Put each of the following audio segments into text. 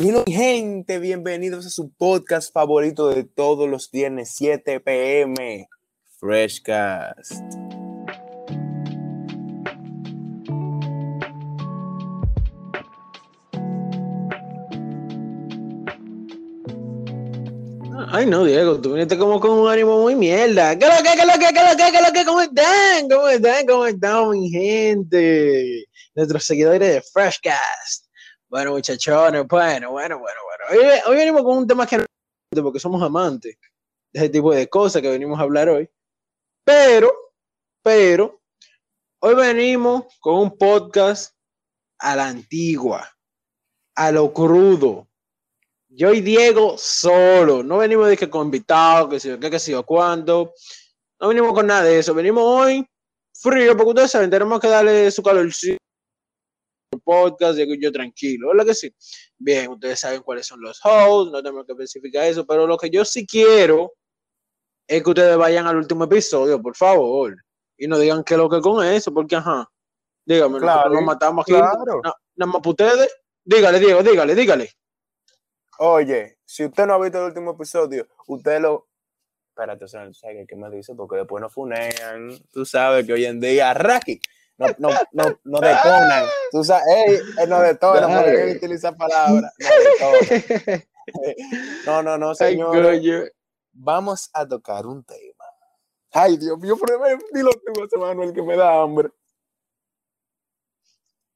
Mi gente, bienvenidos a su podcast favorito de todos los viernes, 7 pm, Freshcast. Ay, no, Diego, tú viniste como con un ánimo muy mierda. ¿Qué lo que, qué lo que, qué lo que, qué lo que? ¿Cómo están? ¿Cómo están? ¿Cómo están, mi gente? Nuestros seguidores de Freshcast. Bueno, muchachones, bueno, bueno, bueno, bueno. Hoy, hoy venimos con un tema que no porque somos amantes de ese tipo de cosas que venimos a hablar hoy. Pero, pero, hoy venimos con un podcast a la antigua, a lo crudo. Yo y Diego solo, no venimos de que con invitados, que si yo que si yo cuándo. No venimos con nada de eso, venimos hoy frío, porque ustedes saben, tenemos que darle su calorcito podcast, y yo tranquilo, ¿verdad que sí? Bien, ustedes saben cuáles son los hosts, no tenemos que especificar eso, pero lo que yo sí quiero es que ustedes vayan al último episodio, por favor, y no digan que lo que con eso, porque ajá, dígame, Claro, nos matamos aquí, claro. na- nada más para ustedes, dígale, Diego, dígale, dígale. Oye, si usted no ha visto el último episodio, usted lo. Espérate, o sea, qué me dice, porque después nos funean. Tú sabes que hoy en día, Raki, no, no, no, no detonan. Tú sabes, ey, él no detona, porque él utiliza palabras. No, no, no, señor. Vamos a tocar un tema. Ay, Dios mío, pero dilo tú, Manuel, que me da hambre.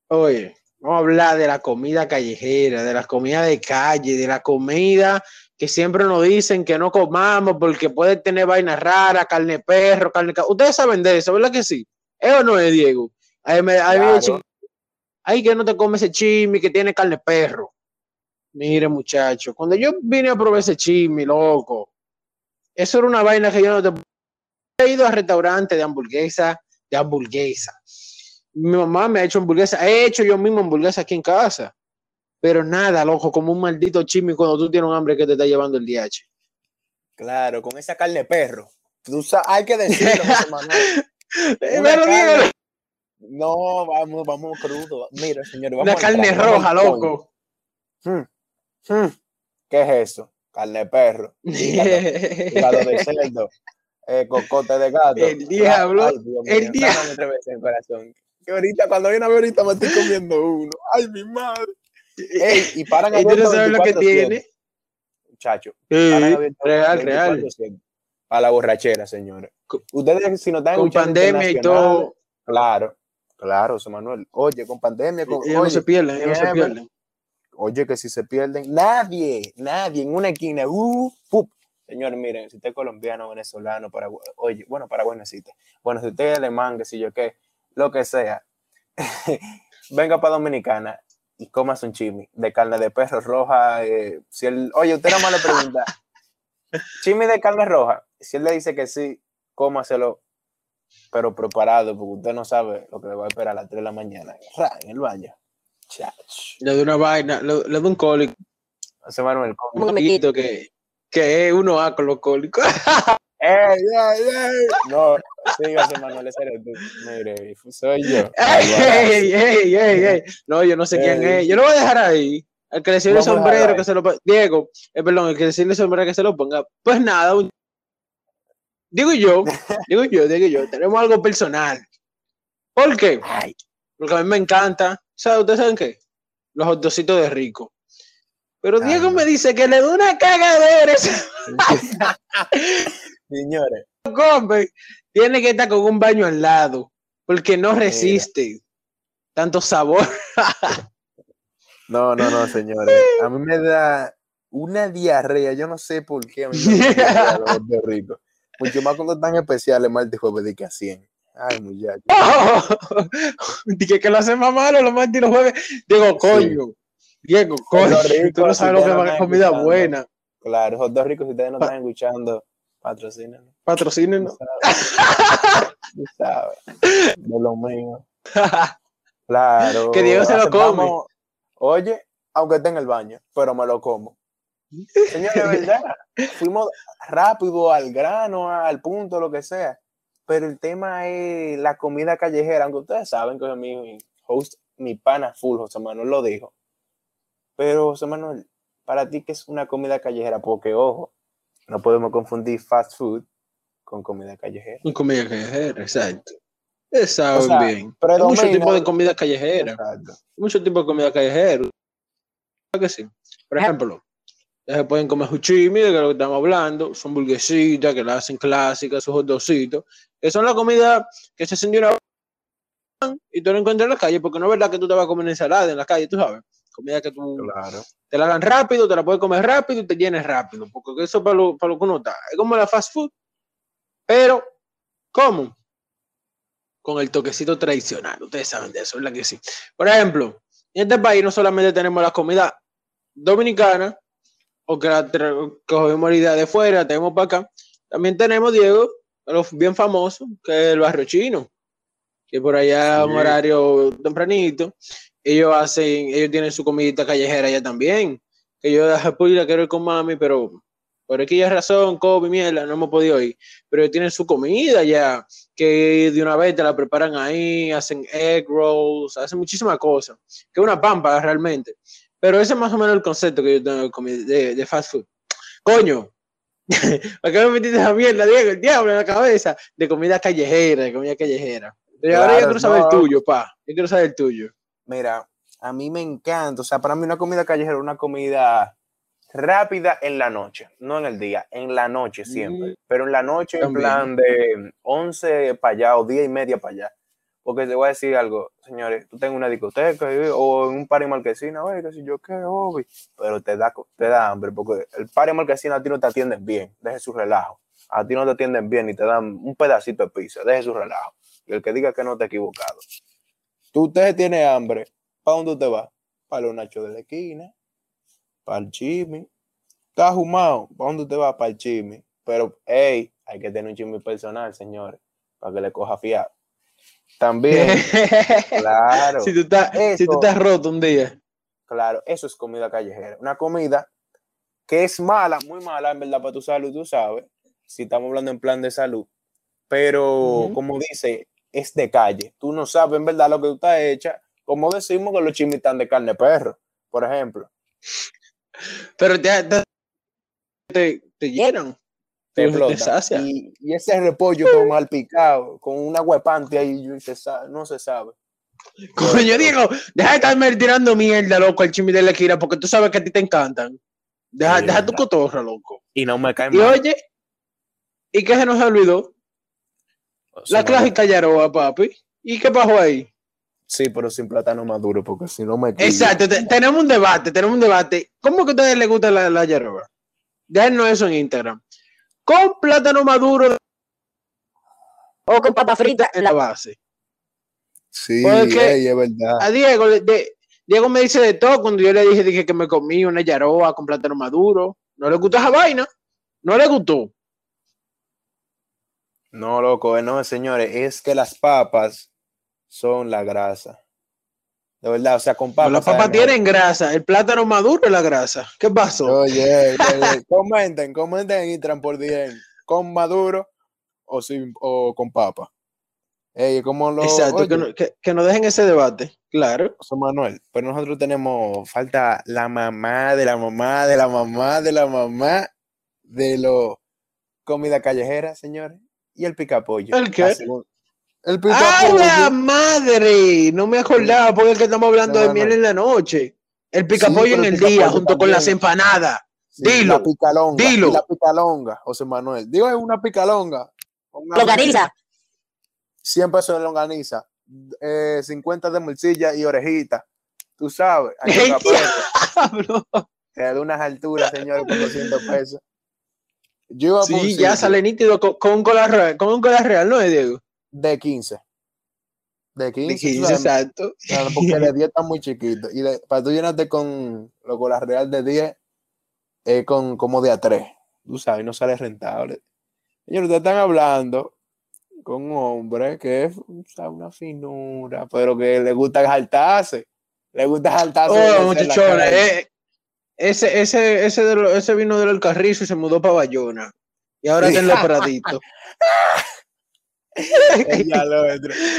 Oye, vamos a hablar de la comida callejera, de la comida de calle, de la comida que siempre nos dicen que no comamos porque puede tener vainas raras, carne de perro, carne... ca- Ustedes saben de eso, ¿verdad que sí? ¿Es o no es, Diego? Ay, me- ay, Claro. chico, ay, que no te comes ese chimi que tiene carne de perro. Mire, muchacho, cuando yo vine a probar ese chimi, loco, eso era una vaina que yo no te... He ido a restaurantes de hamburguesa, de hamburguesa mi mamá me ha hecho hamburguesa, he hecho yo mismo hamburguesa aquí en casa, pero nada, loco, como un maldito chisme cuando tú tienes un hambre que te está llevando el DH. Claro, con esa carne de perro. Tú hay que decirlo, Manuel. Pero dígalo, No, vamos, vamos crudo. Mira, señor, vamos una a carne entrar, roja, loco. Hmm, hmm. ¿Qué es eso? Carne de perro, hígado, de cerdo, eh, cocote de gato. El diablo, Ay, el diablo. corazón. Que ahorita, cuando viene a ver ahorita me estoy comiendo uno. Ay, mi madre. Ey, y paran Y tú no sabes lo que 24/7, tiene. Muchacho, real, real. 24/7. Para la borrachera, señores. Ustedes, si no están Con pandemia y todo, Claro, claro, José Manuel. Oye, con pandemia, con, ellos no oye, se pierden, ellos no se pierden. oye, que si se pierden, nadie, nadie en una esquina, uh, ¡pup! Señor, miren, si usted es colombiano, venezolano, paraguay, oye, bueno, paraguay no existe. Bueno, si usted es alemán, que si yo qué, lo que sea, venga para Dominicana y comas un chimi de carne de perro roja. eh, si él, oye, usted nada más le pregunta, chimi de carne roja, si él le dice que sí, cómaselo, pero preparado, porque usted no sabe lo que le va a esperar a las 3 de la mañana, ra, en el baño. Chach. Le doy una vaina, le, le doy un cólico José Manuel, ¿cómo? un poquito que, que es uno A con los cólicos. ¡Ey, ey, ey! No, sígase, Manuel, ese eres tú. Mire, soy yo. ¡Ey, ey, ey, ey! No, yo no sé quién es. Yo lo voy a dejar ahí. El que le sirve el sombrero, que se lo ponga. Diego, eh, perdón, el que le sirve el sombrero, que se lo ponga. Pues nada, un- digo yo, digo yo, digo yo, tenemos algo personal. ¿Por qué? Porque a mí me encanta. ¿Sabe? ¿Ustedes saben qué? Los hotdocitos de rico. Pero Ay, Diego me dice que le da una cagadera señores, come. Tiene que estar con un baño al lado. Porque no resiste tanto sabor. no, no, no, señores. A mí me da una diarrea, yo no sé por qué a mí me da una diarrea ricos. Mucho más cuando están especiales, martes y jueves de que a 100. Ay, muchacho. Dije que lo hace más malo los martes y los jueves. Digo, coño. Diego, coño. Lo rico, Tú no si sabes lo ustedes que no va a comida escuchando. buena. Claro, hot dogs ricos, si ustedes no están escuchando, patrocínenos. Patrocínenos. Tú sabes. De lo mío. Claro. Que Diego se lo come. Oye, aunque esté en el baño, pero me lo como. Señor, de verdad, fuimos rápido al grano, al punto, lo que sea. Pero el tema es la comida callejera, aunque ustedes saben que mi host, mi pana full, José Manuel lo dijo. Pero, José Manuel, para ti, ¿qué es una comida callejera? Porque, ojo, no podemos confundir fast food con comida callejera. Con comida callejera, exacto. Saben O sea, bien. Hay muchos tipos de comida callejera. Exacto. Muchos tipos de comida callejera. Que sí. Por ejemplo, ya se pueden comer huchimi, de lo que estamos hablando. Son burguesitas que la hacen clásicas, sus hotdogcitos. Que son la comida que se hacen de una y tú lo encuentras en la calle, porque no es verdad que tú te vas a comer ensalada en la calle, tú sabes. Comida que tú Claro. te la hagan rápido, te la puedes comer rápido y te llenes rápido, porque eso para lo, para lo que uno está. Es como la fast food, pero ¿cómo? Con el toquecito tradicional. Ustedes saben de eso, ¿verdad que sí? Por ejemplo, en este país no solamente tenemos la comida dominicana, o que la cogemos la idea de fuera, tenemos para acá, también tenemos, Diego, los bien famosos, que es el barrio chino, que por allá a un Sí. horario tempranito, ellos hacen, ellos tienen su comidita callejera allá también, que yo de República quiero ir con mami, pero por aquella razón, Kobe, mierda, no hemos podido ir, pero ellos tienen su comida ya, que de una vez te la preparan ahí, hacen egg rolls, hacen muchísimas cosas, que es una pampa realmente, pero ese es más o menos el concepto que yo tengo de, de, fast food. Coño, ¿para qué me metiste esa mierda, Diego? El diablo en la cabeza de comida callejera, de comida callejera. Pero ahora yo Claro, quiero saber no. el tuyo, pa. Yo quiero saber el tuyo. Mira, a mí me encanta. O sea, para mí una comida callejera es una comida rápida en la noche, no en el día, en la noche siempre. Mm. Pero en la noche, en También. plan de 11 para allá o 10 y media para allá. Porque te voy a decir algo, señores, tú tengo una discoteca o en un party marquesina, oye, qué sé yo, qué hobby, pero te da, te da hambre, porque el party marquesina a ti no te atienden bien, deje su relajo. A ti no te atienden bien y te dan un pedacito de pizza, deje su relajo. Y el que diga que no te ha equivocado. Tú usted tiene hambre, ¿para dónde usted va? Para los nachos de la esquina, para el chisme. Está jumado, ¿para dónde usted va? Para el chisme. Pero, hey, hay que tener un chisme personal, señores, para que le coja fiado. También, claro, si, tú estás, si tú estás roto un día. claro, eso es comida callejera. Una comida que es mala, muy mala, en verdad, para tu salud, tú sabes, si estamos hablando en plan de salud. Pero, como dice, es de calle. Tú no sabes, en verdad, lo que tú estás hecha. Como decimos que los chismes están de carne perro, por ejemplo. Pero te, te, te, te llenan. Te explota. Y, y ese repollo todo mal picado, con una huepante ahí, y se sa- no se sabe. Coño, Diego, deja de estarme tirando mierda, loco, al chisme de la esquina, porque tú sabes que a ti te encantan. Deja, Sí, deja tu cotorra, loco. Y no me cae Y mal. oye, ¿y qué se nos olvidó? O sea, La no- clásica Yaroa, papi. ¿Y qué pasó ahí? Sí, pero sin plátano maduro, porque si no me quillo. Exacto, te- tenemos un debate, tenemos un debate. ¿Cómo que a ustedes les gusta la, la Yaroa? Déjenos eso en Instagram. Con plátano maduro o con papa frita en la base. Sí, Porque- ey, es verdad. A Diego, de- Diego me dice de todo cuando yo le dije, dije que me comí una Yaroa con plátano maduro. No le gustó esa vaina. No le gustó. No, loco, eh, no, señores, es que las papas son la grasa. De verdad, o sea, con papas. Las papas tienen grasa. El plátano maduro es la grasa. ¿Qué pasó? Oye, oye, comenten, comenten en Instagram por DM, con maduro o, sin, o con papa. Ey, como lo. Exacto, que, no, que, que nos dejen ese debate. Claro. José Manuel, pero nosotros tenemos, falta la mamá de la mamá de la mamá de la mamá de lo comida callejera, señores. Y el picapollo. ¿El qué? La segun- El ¡Ay, picapollo. la madre! No me acordaba porque es que estamos hablando No, de no, miel no. en la noche. El picapollo pero en el el día, junto con las también. empanadas. Sí, dilo, La picalonga. dilo. La picalonga, José Manuel. Digo, es una picalonga. Una- longaniza. 100 pesos de longaniza. eh, 50 de morcilla y orejita. Tú sabes. Hay que da unas alturas, señores, por 200 pesos. Yo iba Sí, ya sale nítido con, con un cola real, con un cola real, ¿no es, Diego? De 15. De 15. De tú 15, sabes, exacto. Claro, porque de 10 está muy chiquito. Y de- para tú llenarte con lo con la real de 10, es con como de a 3. Tú sabes, no sale rentable. Señores, ustedes están hablando con un hombre que es o sea, una finura, pero que le gusta saltarse. Le gusta saltarse. Oh, muchachona, eh, ese, ese, ese, de lo- ese vino del Carrizo y se mudó para Bayona. Y ahora Sí. está en los Praditos.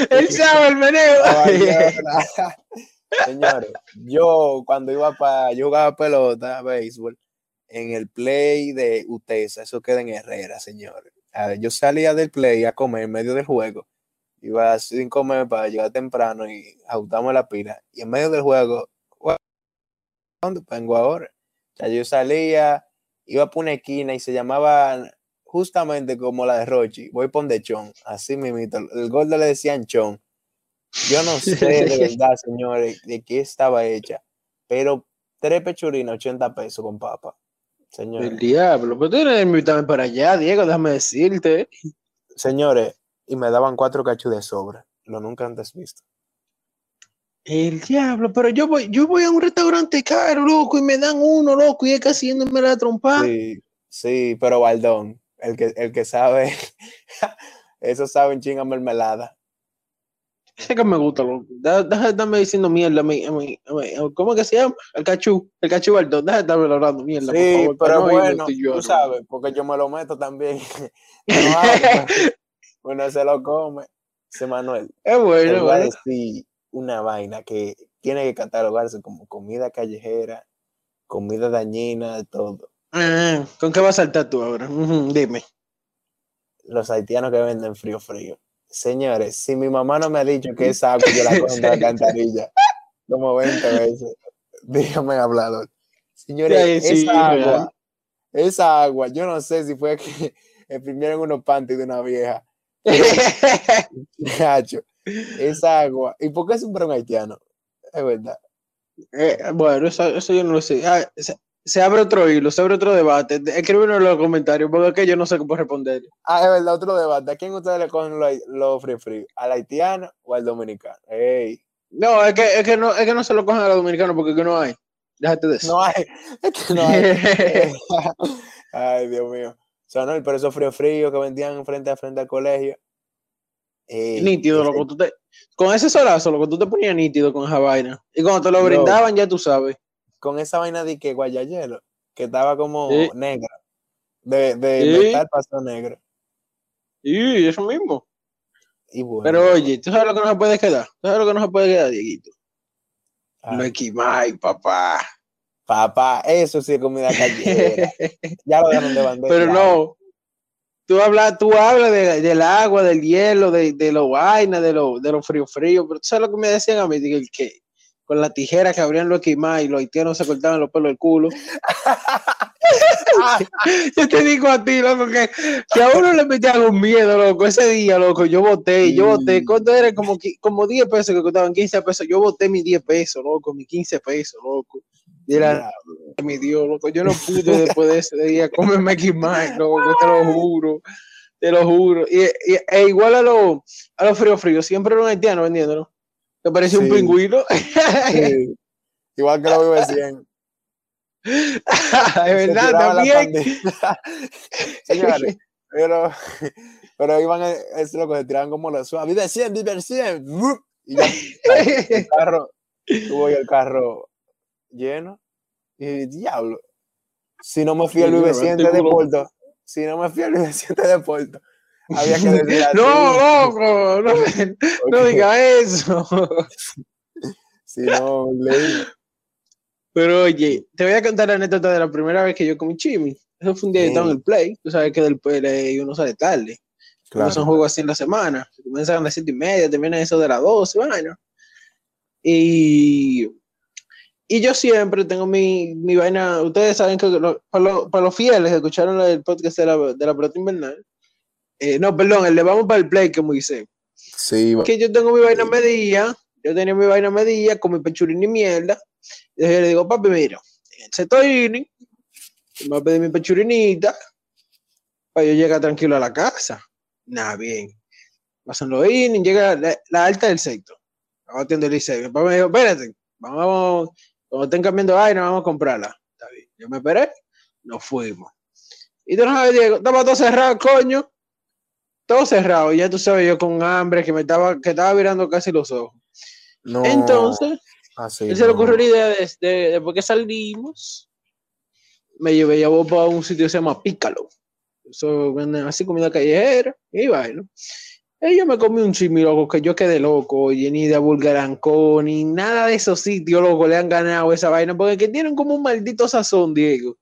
Él sabe el meneo. Señores, yo cuando iba para, yo jugaba pelota, béisbol, en el play de Utesa, eso queda en Herrera, señores. Ver, yo salía del play a comer en medio del juego, iba sin comer para llegar temprano y ajustamos la pila. Y en medio del juego, "Gua- ¿dónde vengo ahora? O sea, yo salía, iba por una esquina y se llamaba justamente como la de Rochi, voy por de Chon, así mismito, el gordo le decían Chon. Yo no sé de verdad, señores, de qué estaba hecha, pero tres pechurinas, 80 pesos con papa. El Señores, diablo. Pero tú tienes que invitarme para allá, Diego, déjame decirte. señores, y me daban cuatro cachos de sobra, lo nunca antes visto. El diablo, pero yo voy, yo voy a un restaurante caro, loco, y me dan uno, loco, y es casi yéndome la trompa. Sí, sí, pero Baldón, el que, el que sabe, eso sabe un chingo a mermelada. Ese que me gusta, loco. Deja deja de estarme diciendo mierda a mí, a mí, a mí. ¿Cómo que se llama? El cachú, el cachú Baldón. Deja de estarme hablando mierda, por Sí, favor, para pero no bueno, tú sabes, porque yo me lo meto también. No hablo, Uno se lo come. Ese Manuel, Es bueno, a bueno. decir una vaina que tiene que catalogarse como comida callejera, comida dañina, de todo. Ah, ¿Con qué vas a saltar tú ahora? Dime. Los haitianos que venden frío frío. Señores, si mi mamá no me ha dicho que esa agua yo la cojo en la alcantarilla como 20 veces, dígame hablador. Señores, Sí, sí, esa agua, esa agua, yo no sé si fue que exprimieron unos panties de una vieja. Esa agua. ¿Y por qué es un haitiano? Es verdad. Eh, bueno, eso, eso yo no lo sé. Ah, se, abre otro hilo, se abre otro debate. Escríbenos en los comentarios, porque es que yo no sé cómo responder. Ah, es verdad, otro debate. ¿A quién ustedes le cogen los lo frío frío? ¿Al haitiano o al dominicano? Ey, No, es que, es que no, es que no se lo cogen a los dominicanos porque que no hay. Déjate de eso. no hay, es que no hay. Ay, Dios mío. O sea, no, pero esos frío frío que vendían frente a frente al colegio. Ey, nítido, loco. Tú te, con ese solazo, loco, tú te ponías nítido con esa vaina. Y cuando te lo brindaban, ya tú sabes. Con esa vaina de que guayayelo, que estaba como Sí. negra. De, de Sí. metal pasó negro. Y eso mismo. Y bueno. Pero oye, ¿tú sabes lo que no se puede quedar? ¿Tú sabes lo que no se puede quedar, Dieguito? equimay, papá. papá, eso sí es comida callejera. ya lo dejaron de bandera. Pero no. Tú hablas, tú hablas de- del agua, del hielo, de, de los vainas, de lo, de lo frío frío. Pero tú sabes lo que me decían a mí, Digo, el que con la tijera que abrían los quimay y los haitianos se cortaban los pelos del culo. Yo te digo a ti, loco, que, que a uno le metían un miedo, loco. Ese día, loco, yo voté, yo voté. ¿Cuánto era? Como, como 10 pesos que costaban 15 pesos. Yo voté mis 10 pesos, loco, mis 15 pesos, loco. Y era mi Dios, loco. Yo no pude después de ese día comerme X-Max, loco, te lo juro. Te lo juro. Y, y- e igual a los a los frío frío, siempre era un haitiano vendiéndolo. Que parecía un Sí. pingüino. sí. Igual que lo vive 100. es verdad, la también. Señores, pero, pero iban, a- es lo que se tiraban como los suaves. Vive 100, vive 100. ¡vup! Y ya, el carro, tuvo el carro lleno. Y diablo, si no me fui al Sí, Vive pero 100 de Deporto, si no me fui al Vive 100 de Deporto, había que decir así. No, loco, no, no porque diga eso. Si no, leí. Pero oye, te voy a contar la anécdota de la primera vez que yo comí chimi. Eso fue un día que estaba en el play. Tú sabes que del play uno sale tarde. No son juegos así en la semana. Se comienzan a las siete y media, terminan eso de las 12, vaina. Y, y yo siempre tengo mi, mi vaina. Ustedes saben que lo- para, los, para los fieles que escucharon el podcast de la, de la invernal. Eh, no, perdón, el de Vamos para el Play que me hice. Sí, Que yo tengo mi vaina medida. Yo tenía mi vaina medida con mi pechurín y mierda. Y yo le digo, papi, mira, en sexto inning, me voy a pedir mi pechurinita para yo llegar tranquilo a la casa. Nada, bien. Pasan los innings, llega la, la alta del sexto. Estaba batiendo el Licey. Mi papá me dijo, espérate, vamos, cuando estén cambiando vaina, vamos a comprarla. Está bien. Yo me esperé, nos fuimos. Y tú no sabes, Diego, estaba todo cerrado, coño. Todo cerrado. Y ya tú sabes, yo con hambre, que me estaba, que estaba virando casi los ojos. no, Entonces, así él se le no. ocurrió la idea de, de- después que salimos, me llevé ya para un sitio que se llama Pícalo. Eso así comida callejera y vaina. Ella me comió un chisme, loco, que yo quedé loco, oye, ni de Bulgarancó, ni nada de esos sitios, loco, le han ganado esa vaina, porque que tienen como un maldito sazón, Diego,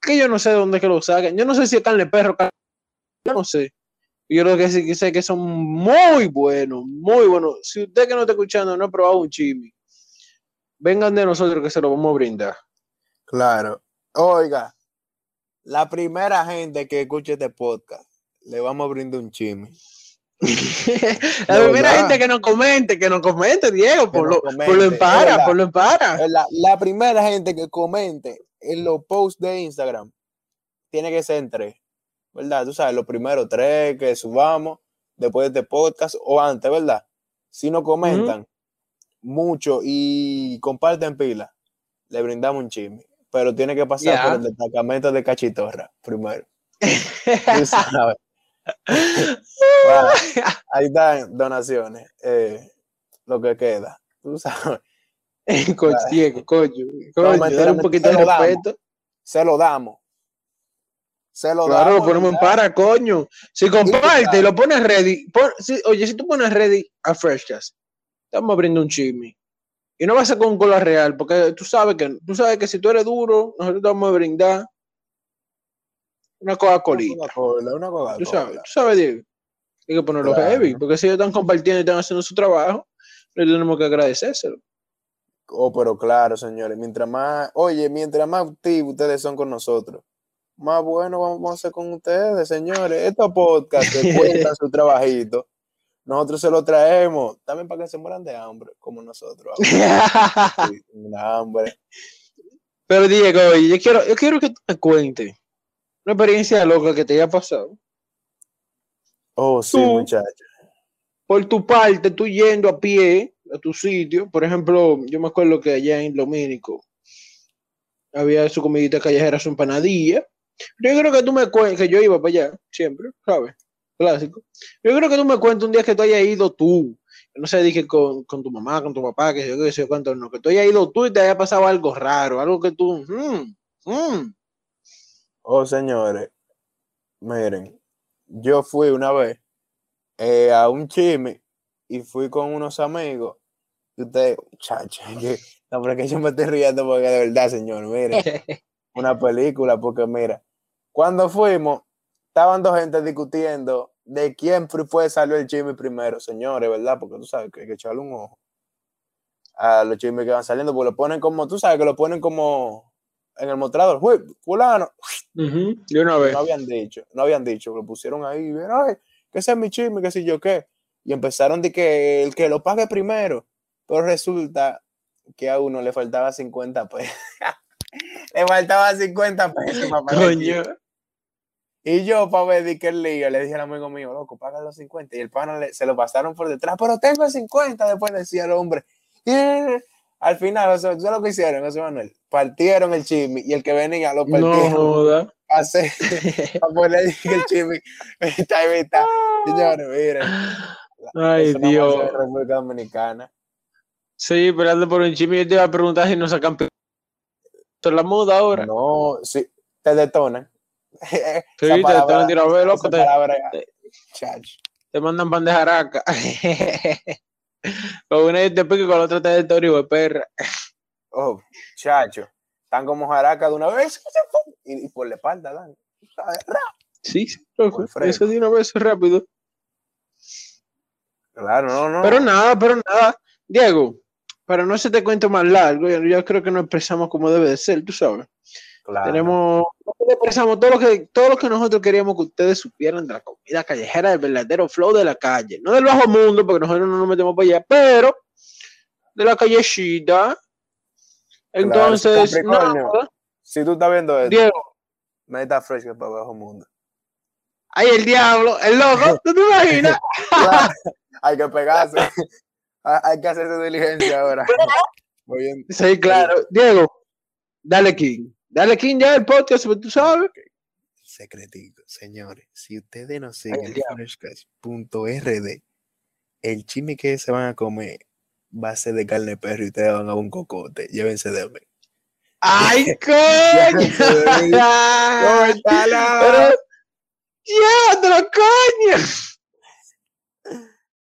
que yo no sé de dónde que lo sacan. Yo no sé si es carne de perro, carne- yo no sé. Yo creo que sí que sé que son muy buenos, muy buenos. Si usted que no está escuchando no ha probado un chisme, vengan de nosotros que se lo vamos a brindar. Claro. Oiga, la primera gente que escuche este podcast, le vamos a brindar un chisme. la primera verdad. gente que nos comente, que nos comente, Diego, por lo, comente, por lo empara, por lo empara. La, la primera gente que comente en los posts de Instagram tiene que ser en tres, ¿verdad? Tú sabes, los primeros tres que subamos después de este podcast o antes, ¿verdad? Si no comentan mucho y comparten pila, le brindamos un chisme. Pero tiene que pasar Ya. por el destacamento de Cachitorra primero. Tú sabes. Bueno, ahí están donaciones. eh, lo que queda. Tú sabes. coño, coño, coño, mentira, dale un mentira, poquito de damos. respeto. Se lo damos. Se lo Claro, damos. lo ponemos en para, coño. Si comparte y lo pones ready, pon- si- oye, si tú pones ready a Freshcast, estamos abriendo un chisme. Y no va a ser con cola real, porque tú sabes que tú sabes que si tú eres duro, nosotros te vamos a brindar una Coca-Colita. Una cola, una Coca-Cola. Tú sabes, tú sabes, Diego. Hay que ponerlo Claro. heavy, porque si ellos están compartiendo y están haciendo su trabajo, le tenemos que agradecérselo. Oh, pero claro, señores, mientras más, oye, mientras más activos ustedes son con nosotros, más bueno vamos a hacer con ustedes, señores. Estos podcasts que cuentan su trabajito, nosotros se lo traemos también para que se mueran de hambre, como nosotros. Una hambre. Pero Diego, yo quiero, yo quiero que tú me cuentes una experiencia loca que te haya pasado. Oh, sí, muchachos. Por tu parte, tú yendo a pie a tu sitio, por ejemplo, yo me acuerdo que allá en Domínico había su comidita callejera, su empanadilla. Yo creo que tú me cuentes, que yo iba para allá, siempre, ¿sabes? Clásico. Yo creo que tú me cuentes un día que tú hayas ido tú. No sé, dije con, con tu mamá, con tu papá, que sé yo, que sé yo cuánto, no, que tú hayas ido tú y te haya pasado algo raro, algo que tú, mm, mm. Oh, señores, miren, yo fui una vez eh, a un chisme y fui con unos amigos. Y ustedes, chacho, que, no, pero que yo me estoy riendo porque de verdad, señor, miren, una película, porque mira, cuando fuimos, estaban dos gente discutiendo de quién fue- fue salió el chisme primero, señores, ¿verdad? Porque tú sabes que hay que echarle un ojo a los chismes que van saliendo, porque lo ponen como, tú sabes que lo ponen como en el mostrador, "Uy, fulano, Ujú, De una vez. no habían dicho, no habían dicho, lo pusieron ahí, vieron, ay, que ese es mi chisme, que si yo qué. Y empezaron de que el que lo pague primero. Pero resulta que a uno le faltaba 50 pesos. le faltaba 50 pesos para Coño. Y yo, para ver de qué lío, le dije al amigo mío, loco, paga los 50. Y el pana le- se lo pasaron por detrás, pero tengo 50. Después decía el hombre. "Eh". Al final, o sea, ¿tú sabes lo que hicieron, José Manuel? Partieron el chisme y el que venía lo No partieron joda. hacer para ponerle el chisme. Está ahí, está. Señores, miren. Ay, no Dios. República Dominicana. Sí, esperando por un chisme. Yo te iba a preguntar si nos sacan Esto es la moda ahora. No, sí, te detonan. Sí, te detonan vez, loco, te- te-. Te mandan pan de jaraca. con una te pico y con la otra te de torigo de perra. Oh, chacho. Están como jaraca de una vez y, y por la espalda dan. Sí, sí. Eso de una vez rápido. Claro, no, no. Pero nada, pero nada. Diego, para no se te cuento más largo, yo, yo creo que nos expresamos como debe de ser, tú sabes. Claro. Tenemos, expresamos todo lo que todo lo que nosotros queríamos que ustedes supieran de la comida callejera, del verdadero flow de la calle, no del bajo mundo, porque nosotros no nos metemos para allá, pero de la callecita. Entonces, nada, Si tú estás viendo esto, Diego, meta fresh que para abajo mundo. ahí el diablo, el loco, ¿tú te imaginas? Claro, hay que pegarse. hay hay que hacerse diligencia ahora. Muy bien. Sí, claro. Diego, dale King. Dale King ya el podcast, tú sabes. Secretito, señores. Si ustedes no siguen diablo. freshcash.rd, el chisme que se van a comer va a ser de carne de perro y ustedes van a un cocote. Llévense de mí. ¡Ay, Ya coño! ¡Córtala! Pero, llévatelo, coño.